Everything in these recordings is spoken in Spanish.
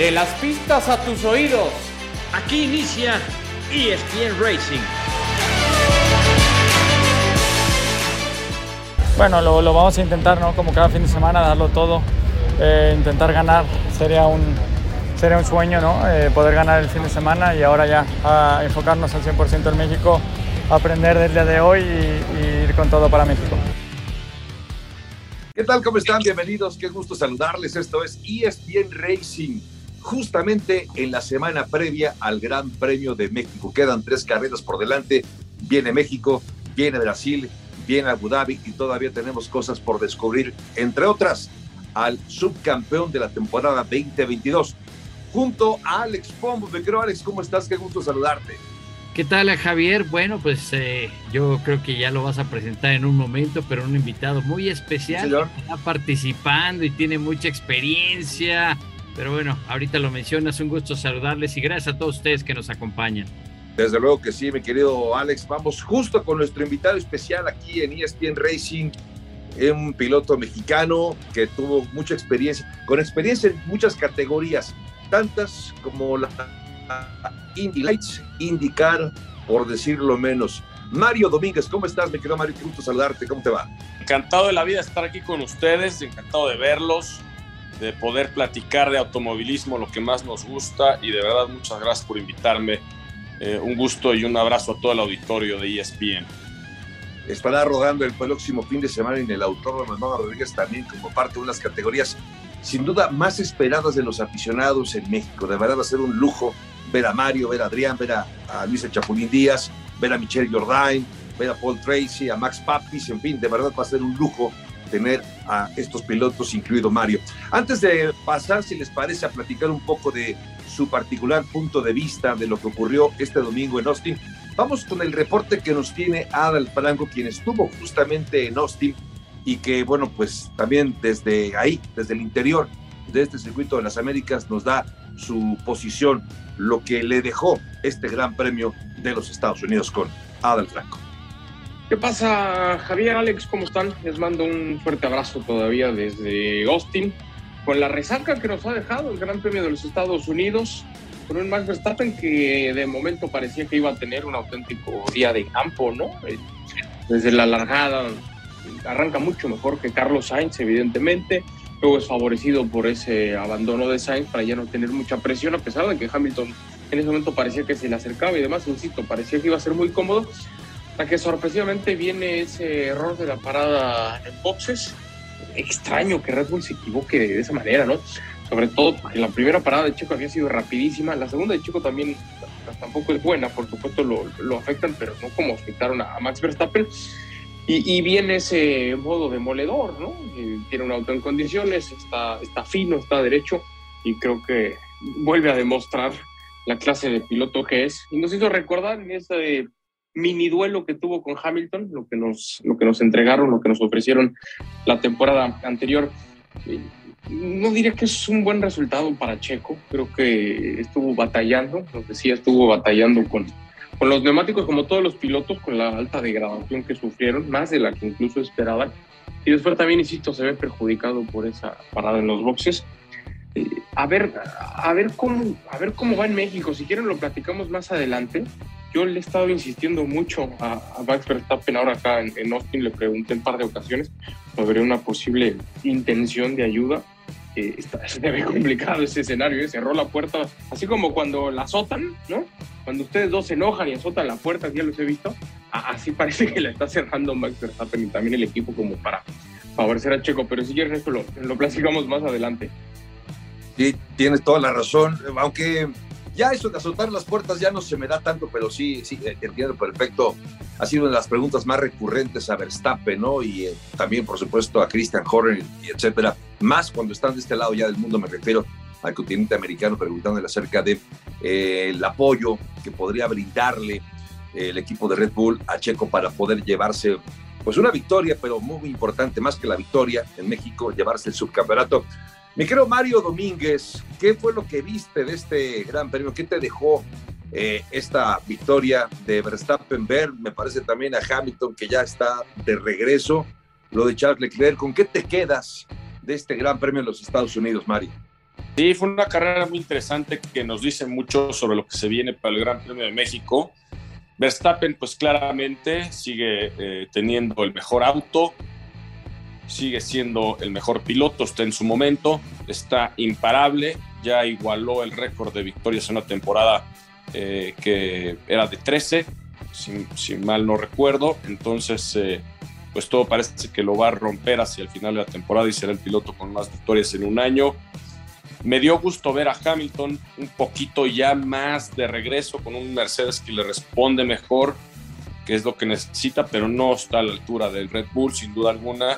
De las pistas a tus oídos. Aquí inicia ESPN Racing. Bueno, lo, vamos a intentar, ¿no? Como cada fin de semana, darlo todo, eh, intentar ganar. Sería un, sería un sueño, ¿no? Eh, poder ganar el fin de semana y ahora ya a enfocarnos al 100% en México, aprender del día de hoy y ir con todo para México. ¿Qué tal? ¿Cómo están? Bienvenidos. Qué gusto saludarles. Esto es ESPN Racing. Justamente en la semana previa al Gran Premio de México. Quedan tres carreras por delante. Viene México, viene Brasil, viene Abu Dhabi y todavía tenemos cosas por descubrir. Entre otras, al subcampeón de la temporada 2022. Junto a Alex Pombo. Me creo, Alex, ¿cómo estás? Qué gusto saludarte. ¿Qué tal, Javier? Bueno, pues eh, yo creo que ya lo vas a presentar en un momento, pero un invitado muy especial está participando y tiene mucha experiencia. Pero bueno, ahorita lo mencionas, un gusto saludarles y gracias a todos ustedes que nos acompañan. Desde luego que sí, mi querido Alex. Vamos justo con nuestro invitado especial aquí en ESPN Racing, un piloto mexicano que tuvo mucha experiencia, con experiencia en muchas categorías, tantas como la Indy Lights, indicar, por decirlo menos. Mario Domínguez, ¿cómo estás? Me quedo Mario, qué gusto saludarte, ¿cómo te va? Encantado de la vida estar aquí con ustedes, encantado de verlos, de poder platicar de automovilismo, lo que más nos gusta, y de verdad muchas gracias por invitarme. Eh, un gusto y un abrazo a todo el auditorio de ESPN. Estará rodando el próximo fin de semana en el Autódromo Mamá Rodríguez también como parte de unas categorías sin duda más esperadas de los aficionados en México. De verdad va a ser un lujo ver a Mario, ver a Adrián, ver a, Luis Chapulín Díaz, ver a Michelle Jordain, ver a Paul Tracy, a Max Papis, en fin, de verdad va a ser un lujo tener a estos pilotos, incluido Mario. Antes de pasar, si les parece, a platicar un poco de su particular punto de vista de lo que ocurrió este domingo en Austin, vamos con el reporte que nos tiene Adal Franco, quien estuvo justamente en Austin y que, bueno, pues también desde ahí, desde el interior de este circuito de las Américas, nos da su posición, lo que le dejó este gran premio de los Estados Unidos con Adel Franco. ¿Qué pasa, Javier, Alex? ¿Cómo están? Les mando un fuerte abrazo todavía desde Austin, con la resaca que nos ha dejado el Gran Premio de los Estados Unidos, con un Max Verstappen que de momento parecía que iba a tener un auténtico día de campo, ¿no? Eh, desde la largada arranca mucho mejor que Carlos Sainz, evidentemente, luego es favorecido por ese abandono de Sainz para ya no tener mucha presión, a pesar de que Hamilton en ese momento parecía que se le acercaba y demás, insisto, parecía que iba a ser muy cómodo, que sorpresivamente viene ese error de la parada en boxes. Extraño que Red Bull se equivoque de esa manera, ¿no? Sobre todo porque la primera parada de Checo había sido rapidísima, la segunda de Checo también tampoco es buena, por supuesto lo, lo afectan, pero no como afectaron a Max Verstappen. Y, viene ese modo demoledor, ¿no? Tiene un auto en condiciones, está, está fino, está derecho y creo que vuelve a demostrar la clase de piloto que es. Y nos hizo recordar en ese mini duelo que tuvo con Hamilton, lo que nos, lo que nos entregaron, lo que nos ofrecieron la temporada anterior. No diría que es un buen resultado para Checo, creo que estuvo batallando, lo decía, estuvo batallando con, con los neumáticos, como todos los pilotos, con la alta degradación que sufrieron, más de la que incluso esperaban. Y después también, insisto, se ve perjudicado por esa parada en los boxes. Eh, a, ver, a, ver cómo, a ver cómo va en México. Si quieren, lo platicamos más adelante. Yo le he estado insistiendo mucho a, a Max Verstappen ahora acá en, en, Austin. Le pregunté un par de ocasiones sobre una posible intención de ayuda. Eh, está, se ve complicado ese escenario. ¿eh? Cerró la puerta, así como cuando la azotan, ¿no? cuando ustedes dos se enojan y azotan la puerta, ya los he visto, así parece que la está cerrando Max Verstappen y también el equipo como para favorecer a Checo, pero si quieren esto lo, lo platicamos más adelante. Sí, tienes toda la razón, aunque ya eso de azotar las puertas ya no se me da tanto, pero sí, sí, eh, entiendo perfecto. Ha sido una de las preguntas más recurrentes a Verstappen, ¿no? Y eh, también, por supuesto, a Christian Horner y etcétera. Más cuando están de este lado ya del mundo, me refiero al continente americano preguntándole acerca de eh, apoyo que podría brindarle el equipo de Red Bull a Checo para poder llevarse pues una victoria, pero muy importante, más que la victoria en México, llevarse el subcampeonato. Mi querido Mario Domínguez, ¿qué fue lo que viste de este gran premio? ¿Qué te dejó eh, esta victoria de Verstappen? Ver, me parece también a Hamilton que ya está de regreso. Lo de Charles Leclerc, ¿con qué te quedas de este gran premio en los Estados Unidos, Mario? Sí, fue una carrera muy interesante que nos dice mucho sobre lo que se viene para el Gran Premio de México. Verstappen, pues claramente sigue eh, teniendo el mejor auto, sigue siendo el mejor piloto, está en su momento, está imparable, ya igualó el récord de victorias en una temporada eh, que era de 13, si, mal no recuerdo, entonces eh, pues todo parece que lo va a romper hacia el final de la temporada y será el piloto con más victorias en un año. Me dio gusto ver a Hamilton un poquito ya más de regreso con un Mercedes que le responde mejor, que es lo que necesita, pero no está a la altura del Red Bull, sin duda alguna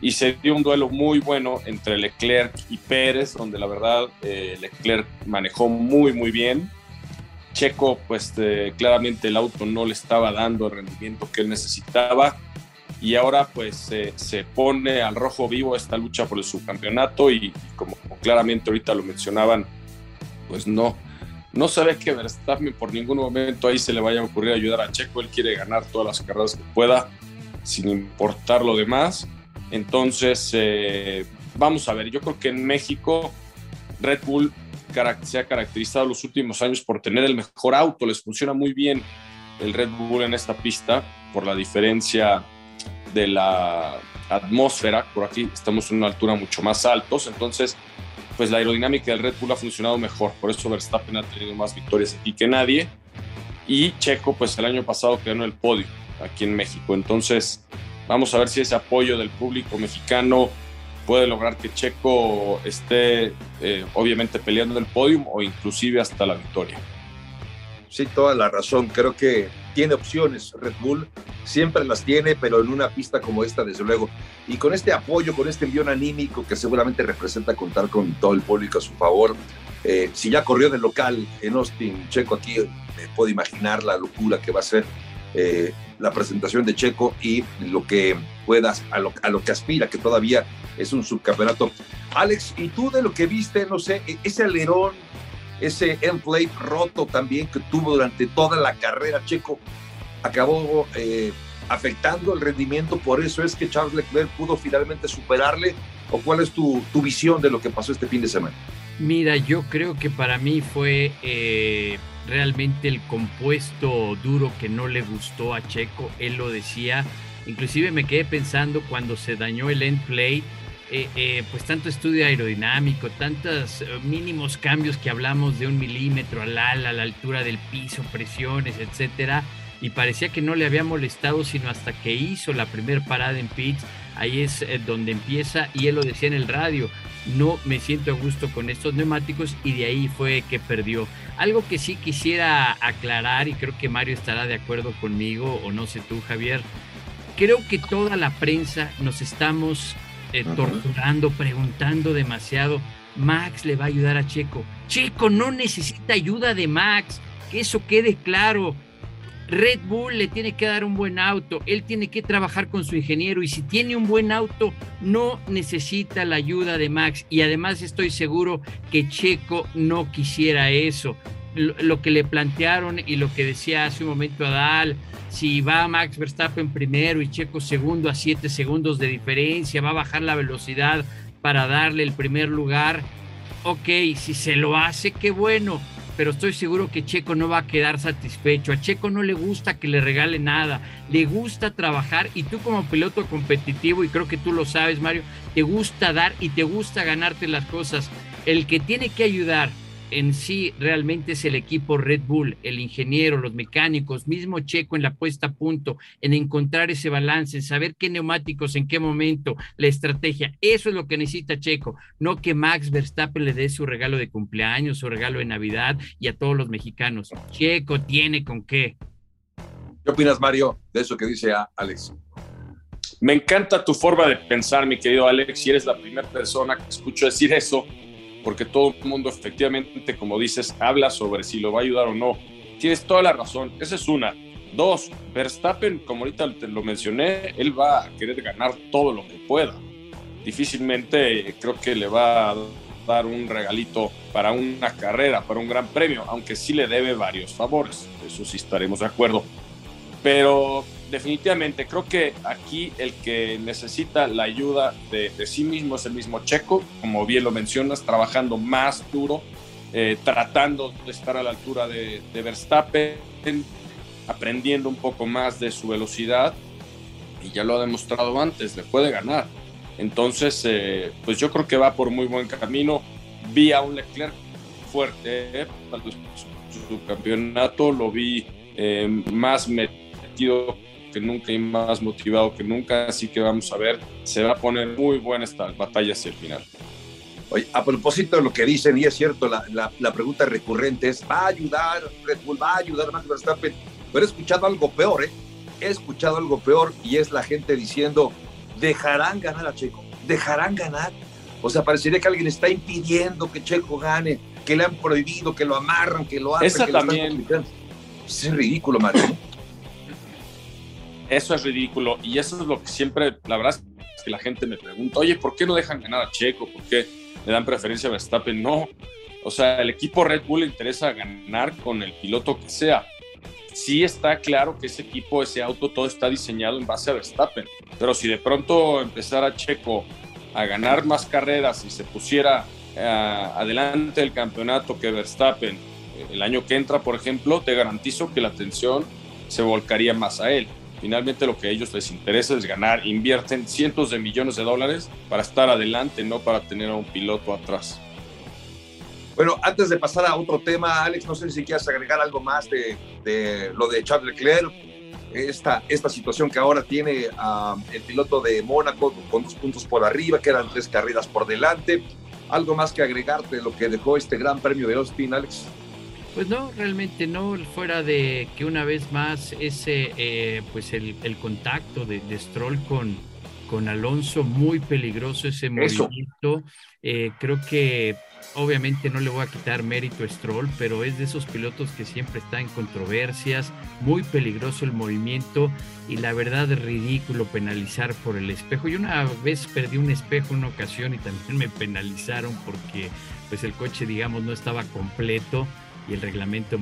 y se dio un duelo muy bueno entre Leclerc y Pérez, donde la verdad eh, Leclerc manejó muy, muy bien. Checo, pues eh, claramente el auto no le estaba dando el rendimiento que él necesitaba y ahora pues se pone al rojo vivo esta lucha por el subcampeonato y, como, claramente ahorita lo mencionaban, pues no, no se ve que Verstappen por ningún momento ahí se le vaya a ocurrir ayudar a Checo, él quiere ganar todas las carreras que pueda sin importar lo demás entonces, eh, vamos a ver, yo creo que en México Red Bull se ha caracterizado los últimos años por tener el mejor auto, les funciona muy bien el Red Bull en esta pista por la diferencia de la atmósfera, por aquí estamos en una altura mucho más altos, entonces pues la aerodinámica del Red Bull ha funcionado mejor, por eso Verstappen ha tenido más victorias aquí que nadie y Checo pues el año pasado quedó en el podio aquí en México, entonces Vamos a ver si ese apoyo del público mexicano puede lograr que Checo esté eh, obviamente peleando el podio o inclusive hasta la victoria. Sí, toda la razón. Creo que tiene opciones Red Bull, siempre las tiene, pero en una pista como esta, desde luego. Y con este apoyo, con este envío anímico que seguramente representa contar con todo el público a su favor. Eh, si ya corrió de local en Austin, Checo aquí, me puedo imaginar la locura que va a ser eh, la presentación de Checo y lo que puedas, a lo, a lo que aspira, que todavía es un subcampeonato. Alex, ¿y tú de lo que viste, no sé, e, ese alerón, ese end plate roto también que tuvo durante toda la carrera, Checo, acabó eh, afectando el rendimiento, por eso es que Charles Leclerc pudo finalmente superarle, o cuál es tu, tu visión de lo que pasó este fin de semana? Mira, yo creo que para mí fue eh, realmente el compuesto duro que no le gustó a Checo, él lo decía, inclusive me quedé pensando cuando se dañó el end plate, eh, eh, pues tanto estudio aerodinámico, tantos mínimos cambios que hablamos de un milímetro al ala, a la altura del piso, presiones, etcétera, y parecía que no le había molestado sino hasta que hizo la primera parada en pits, ahí es donde empieza y él lo decía en el radio, no me siento a gusto con estos neumáticos y de ahí fue que perdió. Algo que sí quisiera aclarar y creo que Mario estará de acuerdo conmigo o no sé tú Javier, creo que toda la prensa nos estamos eh, torturando, preguntando demasiado. Max le va a ayudar a Checo. Checo no necesita ayuda de Max, que eso quede claro. Red Bull le tiene que dar un buen auto, él tiene que trabajar con su ingeniero y si tiene un buen auto no necesita la ayuda de Max y además estoy seguro que Checo no quisiera eso. Lo, que le plantearon y lo que decía hace un momento Adal, si va Max Verstappen primero y Checo segundo a siete segundos de diferencia, va a bajar la velocidad para darle el primer lugar. Ok, si se lo hace, qué bueno pero estoy seguro que Checo no va a quedar satisfecho. A Checo no le gusta que le regale nada, le gusta trabajar y tú como piloto competitivo, y creo que tú lo sabes, Mario, te gusta dar y te gusta ganarte las cosas. El que tiene que ayudar en sí realmente es el equipo Red Bull, el ingeniero, los mecánicos, mismo Checo en la puesta a punto, en encontrar ese balance, en saber qué neumáticos, en qué momento, la estrategia. Eso es lo que necesita Checo, no que Max Verstappen le dé su regalo de cumpleaños, su regalo de Navidad y a todos los mexicanos. Checo tiene con qué. ¿Qué opinas, Mario, de eso que dice Alex? Me encanta tu forma de pensar, mi querido Alex, si eres la primera persona que escucho decir eso porque todo el mundo efectivamente, como dices, habla sobre si lo va a ayudar o no. Tienes toda la razón, esa es una. Dos, Verstappen, como ahorita te lo mencioné, él va a querer ganar todo lo que pueda. Difícilmente creo que le va a dar un regalito para una carrera, para un gran premio, aunque sí le debe varios favores, eso sí estaremos de acuerdo. Pero definitivamente, creo que aquí el que necesita la ayuda de, sí mismo es el mismo Checo, como bien lo mencionas, trabajando más duro, eh, tratando de estar a la altura de, Verstappen, aprendiendo un poco más de su velocidad, y ya lo ha demostrado antes, le puede ganar. Entonces, eh, pues yo creo que va por muy buen camino. Vi a un Leclerc fuerte para su, campeonato, lo vi eh, más metido que nunca y más motivado que nunca, así que vamos a ver, se va a poner muy buena esta batalla hacia el final. Oye, a propósito de lo que dicen, y es cierto, la, la, pregunta recurrente es, ¿va a ayudar Red Bull, va a ayudar Max Verstappen? Pero he escuchado algo peor, ¿eh? He escuchado algo peor y es la gente diciendo, ¿dejarán ganar a Checo? ¿Dejarán ganar? O sea, parecería que alguien está impidiendo que Checo gane, que le han prohibido, que lo amarran, que lo hacen. Esa que también. es ridículo, Mario. Eso es ridículo y eso es lo que siempre, la verdad es que la gente me pregunta, oye, ¿por qué no dejan ganar a Checo? ¿Por qué le dan preferencia a Verstappen? No, o sea, el equipo Red Bull le interesa ganar con el piloto que sea. Sí está claro que ese equipo, ese auto, todo está diseñado en base a Verstappen, pero si de pronto empezara Checo a ganar más carreras y se pusiera eh, adelante el campeonato que Verstappen eh, el año que entra, por ejemplo, te garantizo que la atención se volcaría más a él. Finalmente lo que a ellos les interesa es ganar, invierten cientos de millones de dólares para estar adelante, no para tener a un piloto atrás. Bueno, antes de pasar a otro tema, Alex, no sé si quieres agregar algo más de, lo de Charles Leclerc, esta, esta situación que ahora tiene el piloto de Mónaco con dos puntos por arriba, que eran tres carreras por delante. ¿Algo más que agregarte de lo que dejó este gran premio de Austin, Alex? Pues no, realmente no, fuera de que una vez más ese, eh, pues el, contacto de, Stroll con, con Alonso, muy peligroso ese movimiento. Eh, creo que obviamente no le voy a quitar mérito a Stroll, pero es de esos pilotos que siempre está en controversias, muy peligroso el movimiento y la verdad es ridículo penalizar por el espejo. Yo una vez perdí un espejo en una ocasión y también me penalizaron porque pues el coche digamos no estaba completo y el reglamento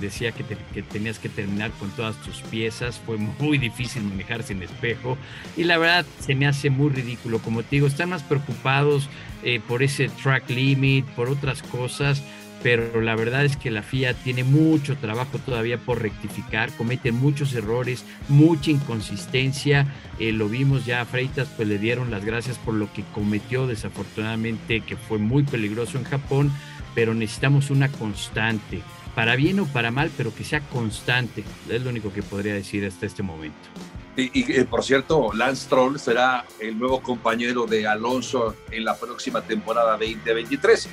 decía que, tenías que terminar con todas tus piezas. Fue muy difícil manejar sin espejo y la verdad se me hace muy ridículo. Como te digo, están más preocupados eh, por ese track limit, por otras cosas. Pero la verdad es que la FIA tiene mucho trabajo todavía por rectificar, comete muchos errores, mucha inconsistencia. Eh, lo vimos ya a Freitas, pues le dieron las gracias por lo que cometió desafortunadamente, que fue muy peligroso en Japón pero necesitamos una constante, para bien o para mal, pero que sea constante. Es lo único que podría decir hasta este momento. Y, eh, por cierto, Lance Stroll será el nuevo compañero de Alonso en la próxima temporada 2023.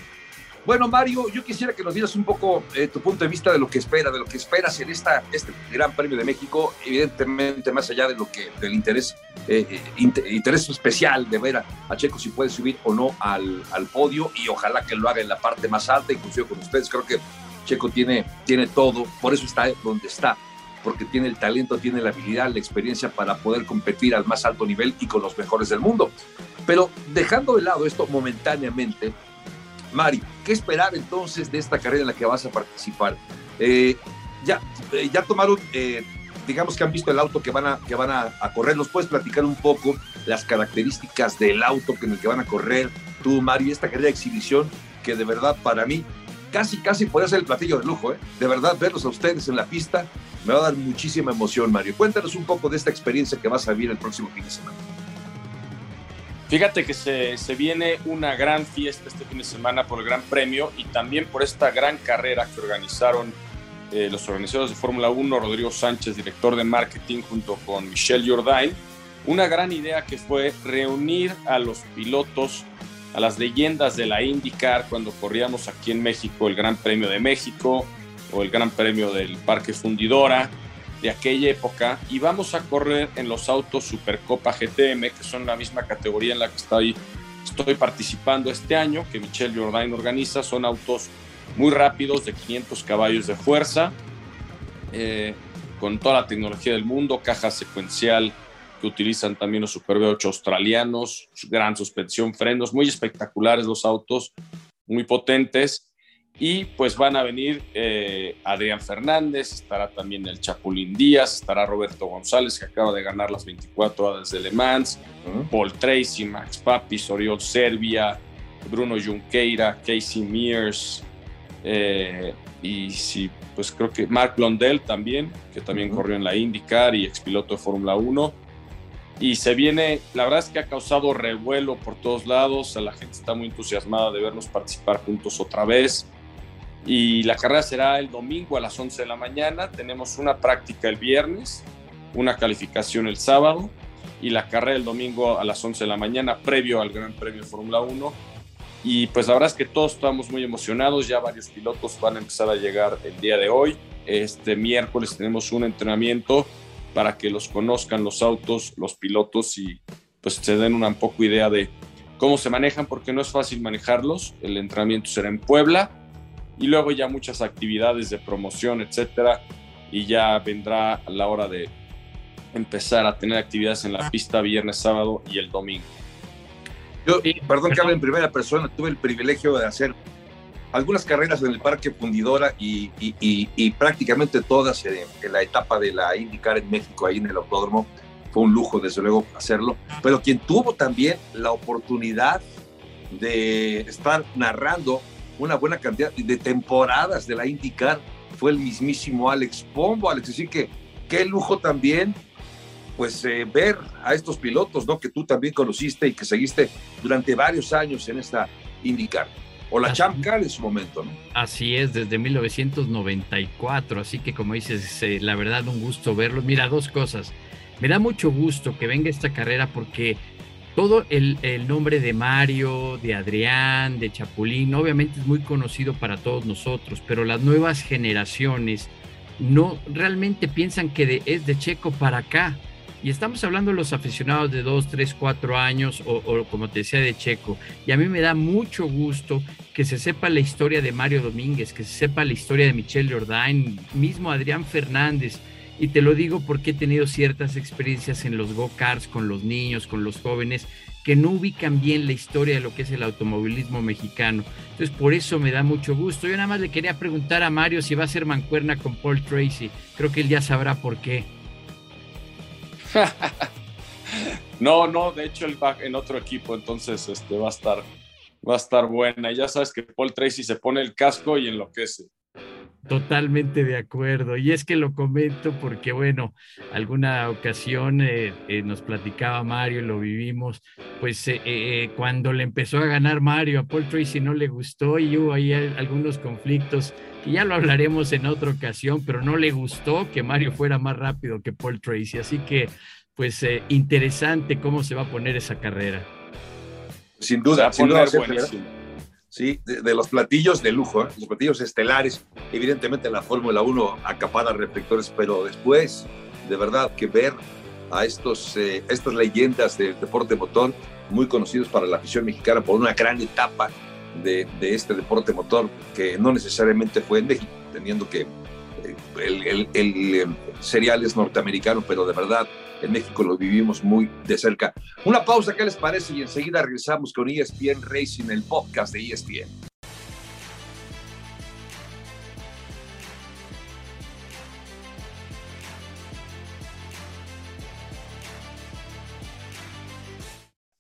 Bueno, Mario, yo quisiera que nos dieras un poco eh, tu punto de vista de lo que espera, de lo que esperas en esta, este Gran Premio de México, evidentemente más allá de lo que del interés, eh, eh, interés especial de ver a, Checo si puede subir o no al, al, podio y ojalá que lo haga en la parte más alta, inclusive con ustedes. Creo que Checo tiene, tiene todo, por eso está donde está, porque tiene el talento, tiene la habilidad, la experiencia para poder competir al más alto nivel y con los mejores del mundo. Pero dejando de lado esto momentáneamente, Mari, ¿qué esperar entonces de esta carrera en la que vas a participar? Eh, ya, eh, ya tomaron, eh, digamos que han visto el auto que van, a, que van a, correr. ¿Nos puedes platicar un poco las características del auto en el que van a correr tú, Mari, esta carrera de exhibición que de verdad para mí casi, casi puede ser el platillo de lujo, ¿eh? De verdad, verlos a ustedes en la pista me va a dar muchísima emoción, Mario. Cuéntanos un poco de esta experiencia que vas a vivir el próximo fin de semana. Fíjate que se, viene una gran fiesta este fin de semana por el Gran Premio y también por esta gran carrera que organizaron eh, los organizadores de Fórmula 1, Rodrigo Sánchez, director de marketing, junto con Michelle Jordain. Una gran idea que fue reunir a los pilotos, a las leyendas de la IndyCar cuando corríamos aquí en México el Gran Premio de México o el Gran Premio del Parque Fundidora de aquella época y vamos a correr en los autos Supercopa GTM, que son la misma categoría en la que estoy, estoy participando este año, que Michelle Jordain organiza. Son autos muy rápidos, de 500 caballos de fuerza, eh, con toda la tecnología del mundo, caja secuencial que utilizan también los Super V8 australianos, gran suspensión, frenos, muy espectaculares los autos, muy potentes. Y pues van a venir eh, Adrián Fernández, estará también el Chapulín Díaz, estará Roberto González, que acaba de ganar las 24 horas de Le Mans, Paul Tracy, Max Papis, Oriol Serbia, Bruno Junqueira, Casey Mears, eh, y sí, pues creo que Mark Blondell también, que también corrió en la IndyCar y expiloto de Fórmula 1. Y se viene, la verdad es que ha causado revuelo por todos lados, la gente está muy entusiasmada de vernos participar juntos otra vez. Y la carrera será el domingo a las 11 de la mañana, tenemos una práctica el viernes, una calificación el sábado y la carrera el domingo a las 11 de la mañana previo al Gran Premio Fórmula 1 y pues la verdad es que todos estamos muy emocionados, ya varios pilotos van a empezar a llegar el día de hoy. Este miércoles tenemos un entrenamiento para que los conozcan los autos, los pilotos y pues se den una poco idea de cómo se manejan porque no es fácil manejarlos. El entrenamiento será en Puebla y luego ya muchas actividades de promoción, etcétera, y ya vendrá la hora de empezar a tener actividades en la pista viernes, sábado y el domingo. Yo, perdón que hable en primera persona, tuve el privilegio de hacer algunas carreras en el Parque Fundidora y, prácticamente todas en, la etapa de la IndyCar en México, ahí en el autódromo. Fue un lujo, desde luego, hacerlo. Pero quien tuvo también la oportunidad de estar narrando una buena cantidad de temporadas de la IndyCar fue el mismísimo Alex Pombo. Alex, decir que qué lujo también pues eh, ver a estos pilotos, ¿no? Que tú también conociste y que seguiste durante varios años en esta IndyCar. O la Champ Car en su momento, ¿no? Así es, desde 1994. Así que, como dices, eh, la verdad, un gusto verlo. Mira, dos cosas. Me da mucho gusto que venga esta carrera porque todo el, el, nombre de Mario, de Adrián, de Chapulín, obviamente es muy conocido para todos nosotros, pero las nuevas generaciones no realmente piensan que es de Checo para acá. Y estamos hablando de los aficionados de 2, 3, 4 años o, como te decía de Checo. Y a mí me da mucho gusto que se sepa la historia de Mario Domínguez, que se sepa la historia de Michelle Jordain, mismo Adrián Fernández. Y te lo digo porque he tenido ciertas experiencias en los go-karts con los niños, con los jóvenes, que no ubican bien la historia de lo que es el automovilismo mexicano. Entonces, por eso me da mucho gusto. Yo nada más le quería preguntar a Mario si va a ser mancuerna con Paul Tracy. Creo que él ya sabrá por qué. no, no, de hecho él va en otro equipo, entonces este, va a estar va a estar buena. Ya sabes que Paul Tracy se pone el casco y enloquece. Totalmente de acuerdo. Y es que lo comento porque, bueno, alguna ocasión eh, eh, nos platicaba Mario, lo vivimos, pues eh, cuando le empezó a ganar Mario, a Paul Tracy no le gustó y hubo ahí algunos conflictos que ya lo hablaremos en otra ocasión, pero no le gustó que Mario fuera más rápido que Paul Tracy. Así que, pues, interesante cómo se va a poner esa carrera. Sin duda, sin duda. ¿Sí? De, los platillos de lujo, ¿eh? los platillos estelares. Evidentemente la Fórmula 1 acapara reflectores, pero después, de verdad, que ver a estos, eh, estas leyendas del deporte motor, muy conocidos para la afición mexicana por una gran etapa de, de este deporte motor, que no necesariamente fue en México, teniendo que eh, el, el, el serial es norteamericano, pero de verdad en México lo vivimos muy de cerca. Una pausa, ¿qué les parece? Y enseguida regresamos con ESPN Racing, el podcast de ESPN.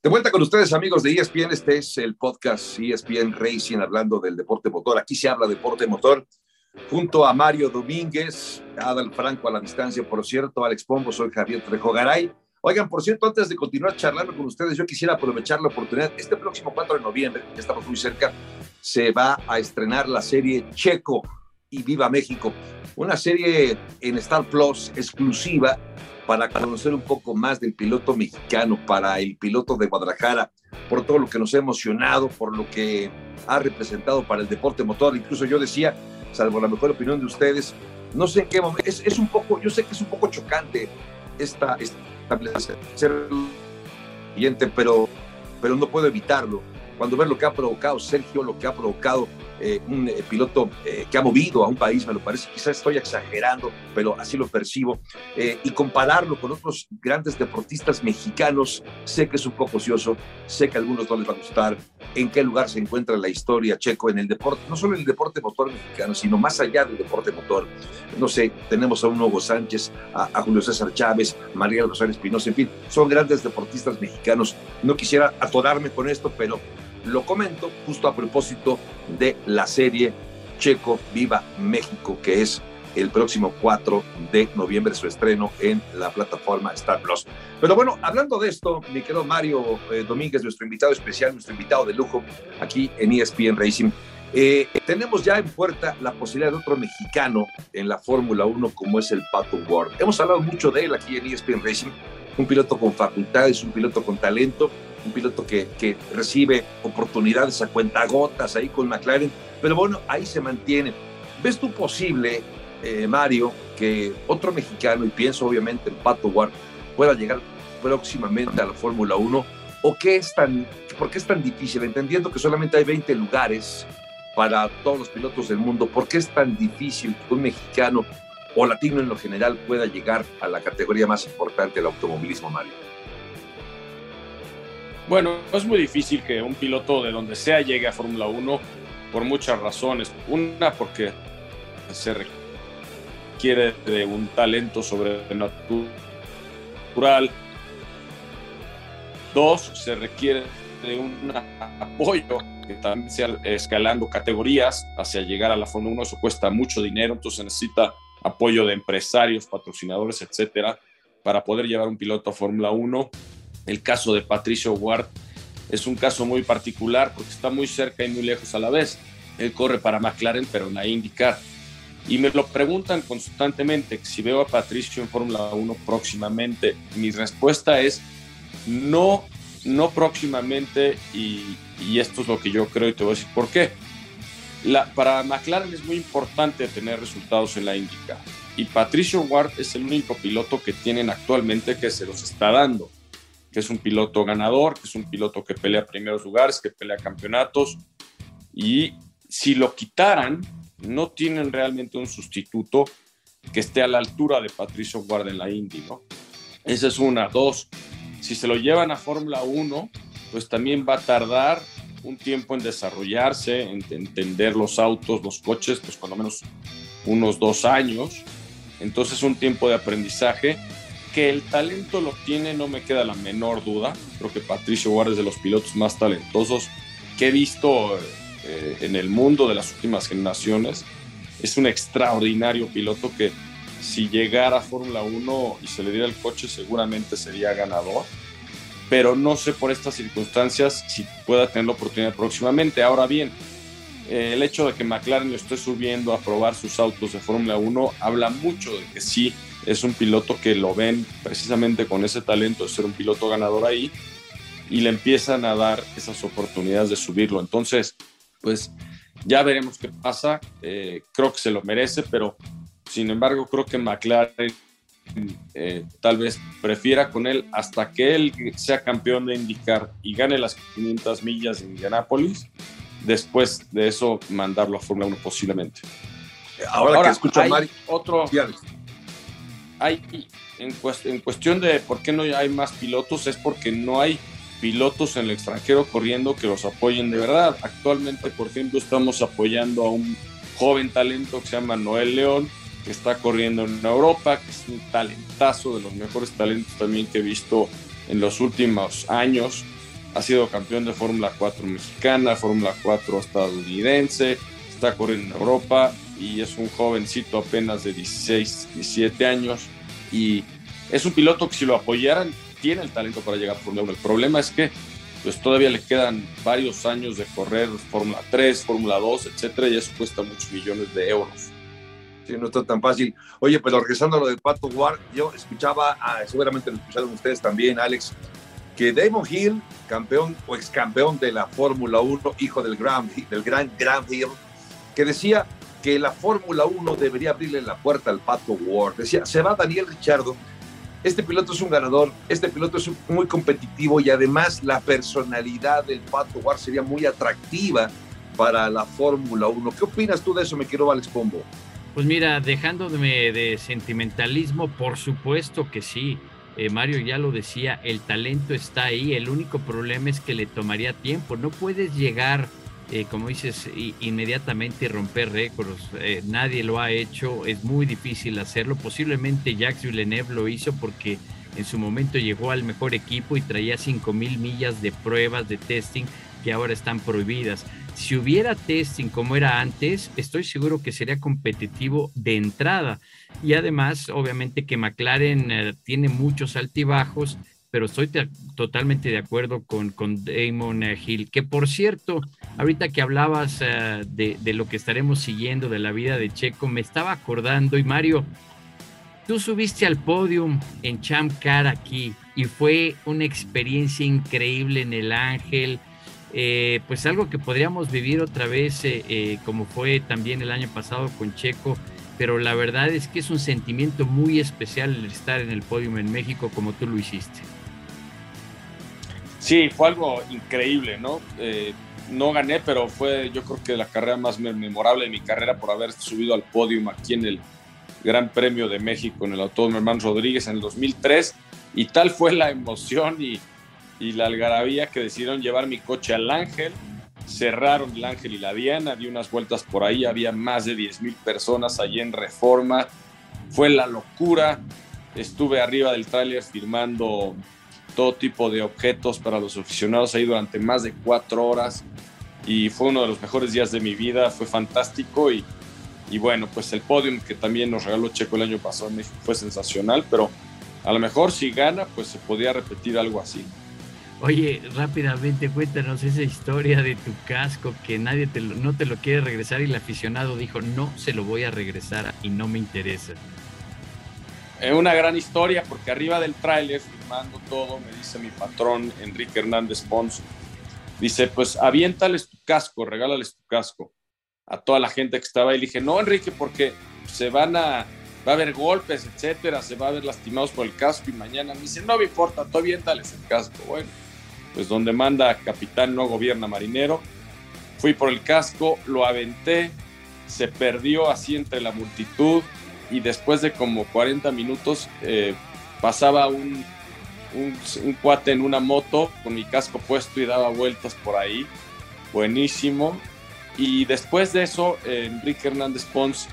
De vuelta con ustedes, amigos de ESPN. Este es el podcast ESPN Racing, hablando del deporte motor. Aquí se habla de deporte motor junto a Mario Domínguez, Adal Franco a la distancia, por cierto, Alex Pombo, soy Javier Trejo Garay. Oigan, por cierto, antes de continuar charlando con ustedes, yo quisiera aprovechar la oportunidad. Este próximo 4 de noviembre, que estamos muy cerca, se va a estrenar la serie Checo y Viva México, una serie en Star Plus exclusiva para conocer un poco más del piloto mexicano, para el piloto de Guadalajara, por todo lo que nos ha emocionado, por lo que ha representado para el deporte motor. Incluso yo decía, salvo la mejor opinión de ustedes. No sé en qué momento, es, es un poco, yo sé que es un poco chocante esta, esta ser pero, pero no puedo evitarlo. cuando ves lo que ha provocado Sergio, lo que ha provocado eh, un eh, piloto eh, que ha movido a un país, me lo parece, quizás estoy exagerando, pero así lo percibo, y compararlo con otros grandes deportistas mexicanos, sé que es un poco ocioso, sé que a algunos no les va a gustar, en qué lugar se encuentra la historia checo en el deporte, no solo en el deporte motor mexicano, sino más allá del deporte motor. No sé, tenemos a un Hugo Sánchez, a, Julio César Chávez, María Rosario Espinosa, en fin, son grandes deportistas mexicanos. No quisiera atorarme con esto, pero lo comento justo a propósito de la serie Checo Viva México, que es el próximo 4 de noviembre su estreno en la plataforma Star Plus. Pero bueno, hablando de esto, mi querido Mario eh, Domínguez, nuestro invitado especial, nuestro invitado de lujo aquí en ESPN Racing, eh, tenemos ya en puerta la posibilidad de otro mexicano en la Fórmula 1 como es el Pato Ward. Hemos hablado mucho de él aquí en ESPN Racing, un piloto con facultades, un piloto con talento, un piloto que, que recibe oportunidades a cuentagotas ahí con McLaren, pero bueno, ahí se mantiene. ¿Ves tú posible, eh, Mario, que otro mexicano, y pienso obviamente en Pato Ward, pueda llegar próximamente a la Fórmula 1? ¿O qué es tan, por qué es tan difícil? Entendiendo que solamente hay 20 lugares para todos los pilotos del mundo, ¿por qué es tan difícil que un mexicano o latino en lo general pueda llegar a la categoría más importante del automovilismo, Mario? Bueno, es muy difícil que un piloto de donde sea llegue a Fórmula 1 por muchas razones. Una, porque se requiere de un talento sobrenatural. Dos, se requiere de un apoyo que también sea escalando categorías hacia llegar a la Fórmula 1. Eso cuesta mucho dinero, entonces necesita apoyo de empresarios, patrocinadores, etcétera, para poder llevar un piloto a Fórmula 1 el caso de Patricio Ward es un caso muy particular porque está muy cerca y muy lejos a la vez. Él corre para McLaren, pero en la IndyCar. Y me lo preguntan constantemente si veo a Patricio en Fórmula 1 próximamente. Mi respuesta es no, no próximamente y, esto es lo que yo creo y te voy a decir por qué. Para McLaren es muy importante tener resultados en la IndyCar y Patricio Ward es el único piloto que tienen actualmente que se los está dando que es un piloto ganador, que es un piloto que pelea primeros lugares, que pelea campeonatos. Y si lo quitaran, no tienen realmente un sustituto que esté a la altura de Patricio Guarda en la Indy, ¿no? Esa es una. Dos, si se lo llevan a Fórmula 1, pues también va a tardar un tiempo en desarrollarse, en entender los autos, los coches, pues lo menos unos dos años. Entonces un tiempo de aprendizaje que el talento lo tiene, no me queda la menor duda. Creo que Patricio Ward es de los pilotos más talentosos que he visto eh, en el mundo de las últimas generaciones. Es un extraordinario piloto que si llegara a Fórmula 1 y se le diera el coche seguramente sería ganador. Pero no sé por estas circunstancias si pueda tener la oportunidad próximamente. Ahora bien, eh, el hecho de que McLaren lo esté subiendo a probar sus autos de Fórmula 1 habla mucho de que sí es un piloto que lo ven precisamente con ese talento de ser un piloto ganador ahí y le empiezan a dar esas oportunidades de subirlo. Entonces, pues ya veremos qué pasa. Eh, creo que se lo merece, pero sin embargo creo que McLaren eh, tal vez prefiera con él hasta que él sea campeón de IndyCar y gane las 500 millas en Indianápolis. Después de eso, mandarlo a Fórmula 1 posiblemente. Ahora, que escucho a Mari, otro, hay, en, en cuestión de por qué no hay más pilotos, es porque no hay pilotos en el extranjero corriendo que los apoyen de verdad. Actualmente, por ejemplo, estamos apoyando a un joven talento que se llama Noel León, que está corriendo en Europa, que es un talentazo, de los mejores talentos también que he visto en los últimos años. Ha sido campeón de Fórmula 4 mexicana, Fórmula 4 estadounidense, está corriendo en Europa y es un jovencito apenas de 16, 17 años y es un piloto que si lo apoyaran tiene el talento para llegar a Fórmula 1. El problema es que pues todavía le quedan varios años de correr Fórmula 3, Fórmula 2, etcétera, y eso cuesta muchos millones de euros. Sí, no está tan fácil. Oye, pero regresando a lo de Pato Ward, yo escuchaba, ah, seguramente lo escucharon ustedes también, Alex, que Damon Hill, campeón o ex campeón de la Fórmula 1, hijo del, gran, del gran Graham Hill, que decía que la Fórmula 1 debería abrirle la puerta al Pato Ward. Decía, se va Daniel Richardo este piloto es un ganador, este piloto es muy competitivo y además la personalidad del Pato War sería muy atractiva para la Fórmula 1. ¿Qué opinas tú de eso, me quiero Alex Pombo? Pues mira, dejándome de sentimentalismo, por supuesto que sí. Eh, Mario ya lo decía, el talento está ahí, el único problema es que le tomaría tiempo. No puedes llegar, eh, como dices, inmediatamente romper récords. Eh, nadie lo ha hecho, es muy difícil hacerlo. Posiblemente Jacques Villeneuve lo hizo porque en su momento llegó al mejor equipo y traía 5.000 millas de pruebas de testing que ahora están prohibidas. Si hubiera testing como era antes, estoy seguro que sería competitivo de entrada. Y además, obviamente que McLaren eh, tiene muchos altibajos, pero estoy totalmente de acuerdo con, con Damon eh, Hill, que por cierto, ahorita que hablabas eh, de, lo que estaremos siguiendo de la vida de Checo, me estaba acordando, y Mario, tú subiste al podium en Champ Car aquí, y fue una experiencia increíble en el Ángel, eh, pues algo que podríamos vivir otra vez eh, eh, como fue también el año pasado con Checo, pero la verdad es que es un sentimiento muy especial el estar en el podio en México como tú lo hiciste. Sí, fue algo increíble, ¿no? no gané, pero fue yo creo que la carrera más memorable de mi carrera por haber subido al podio aquí en el Gran Premio de México en el Autódromo Hermano Rodríguez en el 2003 y tal fue la emoción y, y la algarabía que decidieron llevar mi coche al Ángel. Cerraron el Ángel y la Diana, di unas vueltas por ahí, había más de 10 mil personas allí en Reforma. Fue la locura. Estuve arriba del tráiler firmando todo tipo de objetos para los aficionados ahí durante más de cuatro horas y fue uno de los mejores días de mi vida, fue fantástico y, y bueno, pues el podium que también nos regaló Checo el año pasado en fue sensacional, pero a lo mejor si gana, pues se podía repetir algo así. Oye, rápidamente cuéntanos esa historia de tu casco que nadie te no te lo quiere regresar y el aficionado dijo, no se lo voy a regresar y no me interesa. Es una gran historia porque arriba del tráiler, firmando todo, me dice mi patrón Enrique Hernández Pons, dice, pues aviéntales tu casco, regálales tu casco a toda la gente que estaba ahí. Le dije, no, Enrique, porque se van a, va a haber golpes, etcétera, se va a ver lastimados por el casco y mañana me dice, no me importa, tú aviéntales el casco. Bueno, pues donde manda capitán no gobierna marinero. Fui por el casco, lo aventé, se perdió así entre la multitud y después de como 40 minutos eh, pasaba un, un, cuate en una moto con mi casco puesto y daba vueltas por ahí. Buenísimo. Y después de eso, eh, Enrique Hernández Pons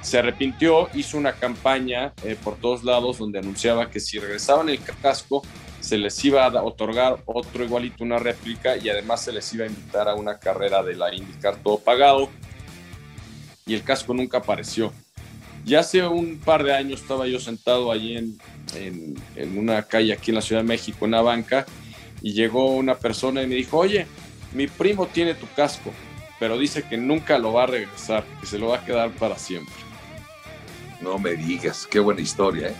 se arrepintió, hizo una campaña eh, por todos lados donde anunciaba que si regresaban el casco se les iba a otorgar otro igualito, una réplica, y además se les iba a invitar a una carrera de la IndyCar todo pagado. Y el casco nunca apareció. Ya hace un par de años estaba yo sentado allí en, en, una calle aquí en la Ciudad de México, en una banca, y llegó una persona y me dijo, oye, mi primo tiene tu casco, pero dice que nunca lo va a regresar, que se lo va a quedar para siempre. No me digas, qué buena historia, ¿eh?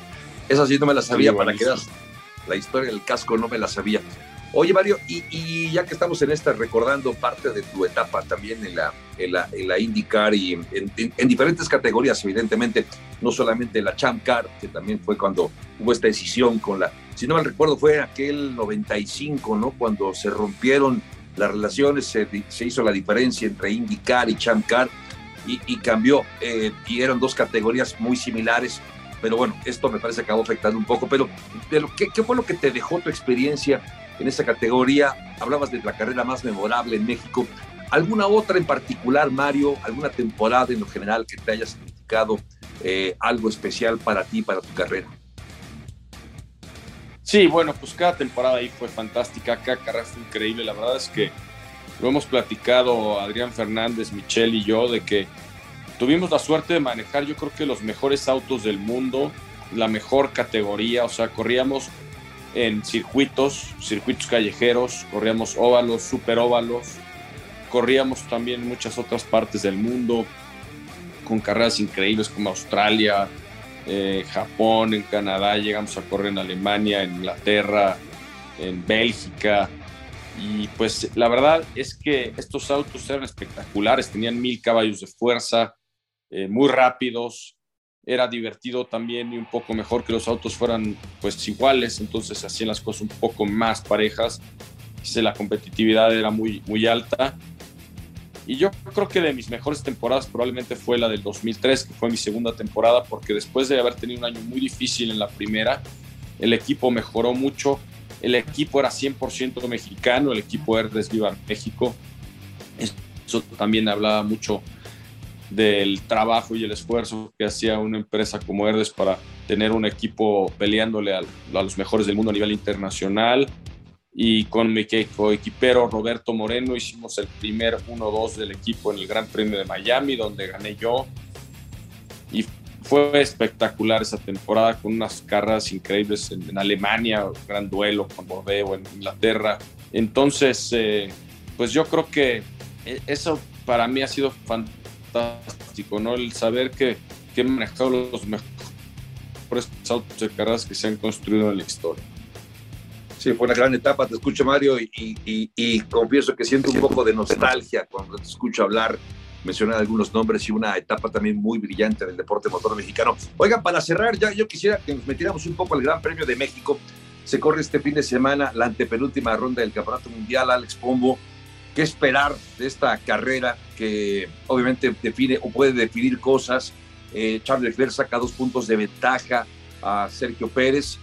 Esa sí no me la sabía, para que la historia del casco no me la sabía. Oye, Mario, y, ya que estamos en esta, recordando parte de tu etapa también en la, en la, en la IndyCar y en, diferentes categorías, evidentemente, no solamente la Champ Car, que también fue cuando hubo esta decisión con la, si no mal recuerdo, fue aquel 95, ¿no? Cuando se rompieron las relaciones, se, se hizo la diferencia entre IndyCar y Champ Car y, y cambió, eh, y eran dos categorías muy similares pero bueno, esto me parece que acabó afectando un poco. Pero, de lo, ¿qué, ¿qué fue lo que te dejó tu experiencia en esa categoría? Hablabas de la carrera más memorable en México. ¿Alguna otra en particular, Mario? ¿Alguna temporada en lo general que te haya significado eh, algo especial para ti, para tu carrera? Sí, bueno, pues cada temporada ahí fue fantástica, cada carrera fue increíble. La verdad es que lo hemos platicado Adrián Fernández, Michelle y yo, de que tuvimos la suerte de manejar yo creo que los mejores autos del mundo, la mejor categoría, o sea, corríamos en circuitos, circuitos callejeros, corríamos óvalos, super óvalos, corríamos también en muchas otras partes del mundo, con carreras increíbles como Australia, eh, Japón, en Canadá, llegamos a correr en Alemania, en Inglaterra, en Bélgica. Y pues la verdad es que estos autos eran espectaculares, tenían mil caballos de fuerza, eh, muy rápidos, era divertido también y un poco mejor que los autos fueran pues iguales, entonces hacían las cosas un poco más parejas, la competitividad era muy, muy alta. Y yo creo que de mis mejores temporadas probablemente fue la del 2003, que fue mi segunda temporada, porque después de haber tenido un año muy difícil en la primera, el equipo mejoró mucho, el equipo era 100% mexicano, el equipo Herdes Viva México, eso también hablaba mucho del trabajo y el esfuerzo que hacía una empresa como Herdes para tener un equipo peleándole a, los mejores del mundo a nivel internacional. Y con mi equipero Roberto Moreno hicimos el primer 1-2 del equipo en el Gran Premio de Miami, donde gané yo. Y fue espectacular esa temporada con unas carreras increíbles en, Alemania, un gran duelo con Bordeaux en Inglaterra. Entonces, eh, pues yo creo que e, eso para mí ha sido fantástico, ¿no? El saber que, que he manejado los mejores autos de carreras que se han construido en la historia. Sí, fue una gran etapa, te escucho Mario y, y, confieso que siento un poco de nostalgia cuando te escucho hablar, mencionar algunos nombres y una etapa también muy brillante del deporte motor mexicano. Oigan, para cerrar, ya yo quisiera que nos metiéramos un poco al Gran Premio de México. Se corre este fin de semana la antepenúltima ronda del Campeonato Mundial, Alex Pombo qué esperar de esta carrera que obviamente define o puede definir cosas. Eh, Charles Leclerc saca dos puntos de ventaja a Sergio Pérez.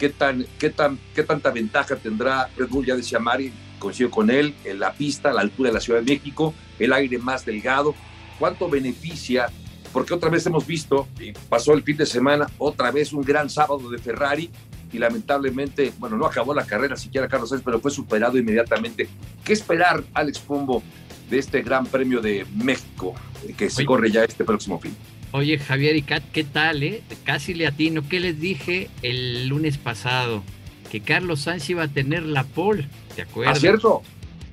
¿Qué, tan, qué, tan, ¿Qué tanta ventaja tendrá Red Bull? Ya decía Mari, coincido con él, en la pista, la altura de la Ciudad de México, el aire más delgado. ¿Cuánto beneficia? Porque otra vez hemos visto, y pasó el fin de semana, otra vez un gran sábado de Ferrari, y lamentablemente, bueno, no acabó la carrera siquiera Carlos Sainz, pero fue superado inmediatamente. ¿Qué esperar, Alex Pombo, de este Gran Premio de México que se corre ya este próximo fin? Oye, Javier y Kat, ¿qué tal? Eh? Casi le atino. ¿Qué les dije el lunes pasado? Que Carlos Sainz iba a tener la pole, ¿te acuerdas? ¿Ah, cierto?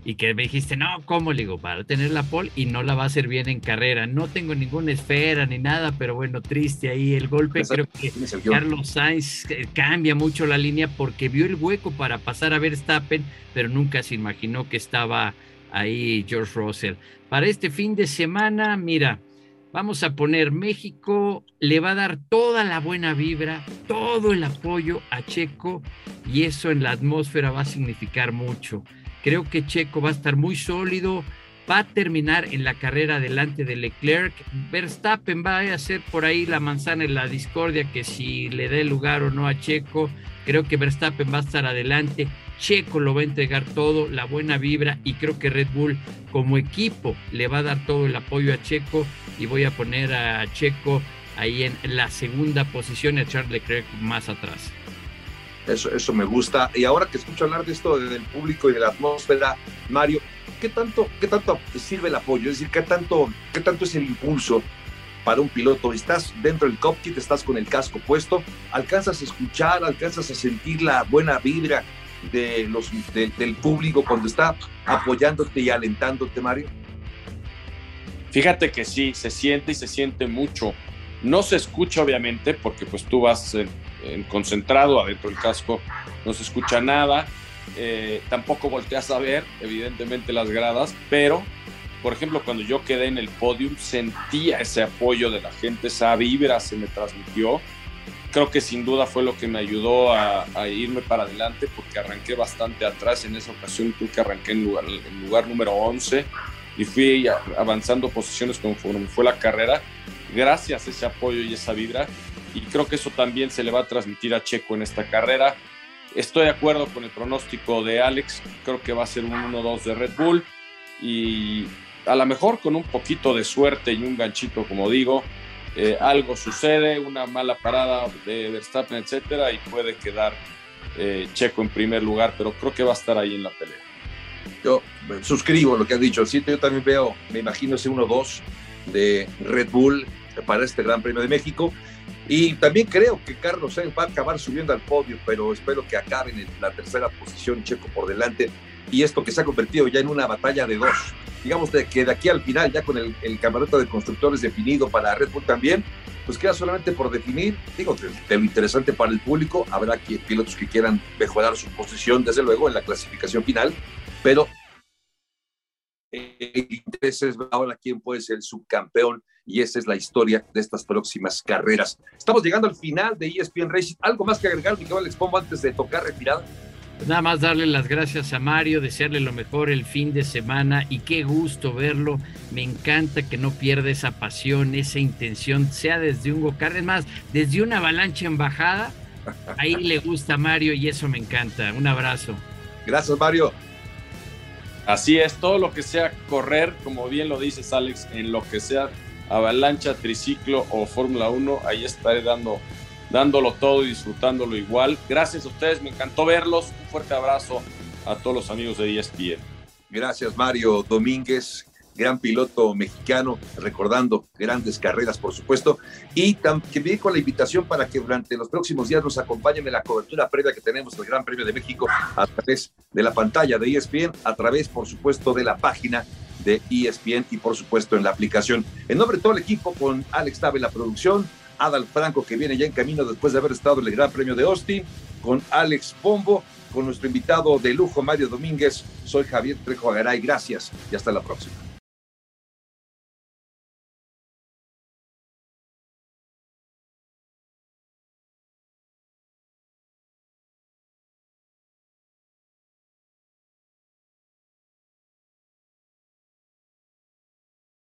y que me dijiste, no, ¿cómo? Le digo, para tener la pole y no la va a hacer bien en carrera. No tengo ninguna esfera ni nada, pero bueno, triste ahí el golpe. Creo que Carlos Sainz eh, cambia mucho la línea porque vio el hueco para pasar a Verstappen, pero nunca se imaginó que estaba ahí George Russell. Para este fin de semana, mira, vamos a poner México, le va a dar toda la buena vibra, todo el apoyo a Checo y eso en la atmósfera va a significar mucho. Creo que Checo va a estar muy sólido, va a terminar en la carrera delante de Leclerc. Verstappen va a hacer por ahí la manzana en la discordia que si le dé lugar o no a Checo. Creo que Verstappen va a estar adelante. Checo lo va a entregar todo, la buena vibra y creo que Red Bull como equipo le va a dar todo el apoyo a Checo y voy a poner a Checo ahí en la segunda posición y a Charles Leclerc más atrás. Eso, eso me gusta. Y ahora que escucho hablar de esto del público y de la atmósfera, Mario, ¿qué tanto, qué tanto sirve el apoyo? Es decir, ¿qué tanto, qué tanto es el impulso para un piloto? Estás dentro del cockpit, estás con el casco puesto, alcanzas a escuchar, alcanzas a sentir la buena vibra de los, del público cuando está apoyándote y alentándote, Mario. Fíjate que sí, se siente y se siente mucho. No se escucha, obviamente, porque pues tú vas en concentrado adentro del casco, no se escucha nada, eh, tampoco volteas a ver, evidentemente, las gradas, pero, por ejemplo, cuando yo quedé en el podium, sentía ese apoyo de la gente, esa vibra se me transmitió. Creo que sin duda fue lo que me ayudó a, irme para adelante porque arranqué bastante atrás. En esa ocasión creo que arranqué en lugar, en lugar número 11 y fui avanzando posiciones conforme fue la carrera. Gracias a ese apoyo y esa vibra, y creo que eso también se le va a transmitir a Checo en esta carrera. Estoy de acuerdo con el pronóstico de Alex, creo que va a ser un 1-2 de Red Bull y a lo mejor con un poquito de suerte y un ganchito, como digo, eh, algo sucede, una mala parada de Verstappen, etcétera, y puede quedar eh, Checo en primer lugar, pero creo que va a estar ahí en la pelea. Yo suscribo lo que has dicho, sí, yo también veo, me imagino ese 1-2 de Red Bull para este Gran Premio de México. Y también creo que Carlos Sainz va a acabar subiendo al podio, pero espero que acaben en la tercera posición, Checo por delante. Y esto que se ha convertido ya en una batalla de dos. Digamos de que de aquí al final, ya con el, el campeonato de constructores definido para Red Bull también, pues queda solamente por definir, digo, de, lo interesante para el público, habrá pilotos que quieran mejorar su posición, desde luego, en la clasificación final, pero el interés es ahora quién puede ser subcampeón y esa es la historia de estas próximas carreras. Estamos llegando al final de ESPN Racing. ¿Algo más que agregar, Miguel Alex Pombo, antes de tocar retirada? Pues nada más darle las gracias a Mario, desearle lo mejor el fin de semana y qué gusto verlo. Me encanta que no pierda esa pasión, esa intención, sea desde un go es más, desde una avalancha en bajada. Ahí le gusta a Mario y eso me encanta. Un abrazo. Gracias, Mario. Así es, todo lo que sea correr, como bien lo dices, Alex, en lo que sea avalancha, triciclo o Fórmula 1, ahí estaré dando, dándolo todo y disfrutándolo igual. Gracias a ustedes, me encantó verlos. Un fuerte abrazo a todos los amigos de ESPN. Gracias, Mario Domínguez gran piloto mexicano, recordando grandes carreras, por supuesto, y también con la invitación para que durante los próximos días nos acompañen en la cobertura previa que tenemos del Gran Premio de México a través de la pantalla de ESPN, a través, por supuesto, de la página de ESPN y, por supuesto, en la aplicación. En nombre de todo el equipo, con Alex Tabe la producción, Adal Franco, que viene ya en camino después de haber estado en el Gran Premio de Austin, con Alex Pombo, con nuestro invitado de lujo, Mario Domínguez. Soy Javier Trejo Agaray. Gracias y hasta la próxima.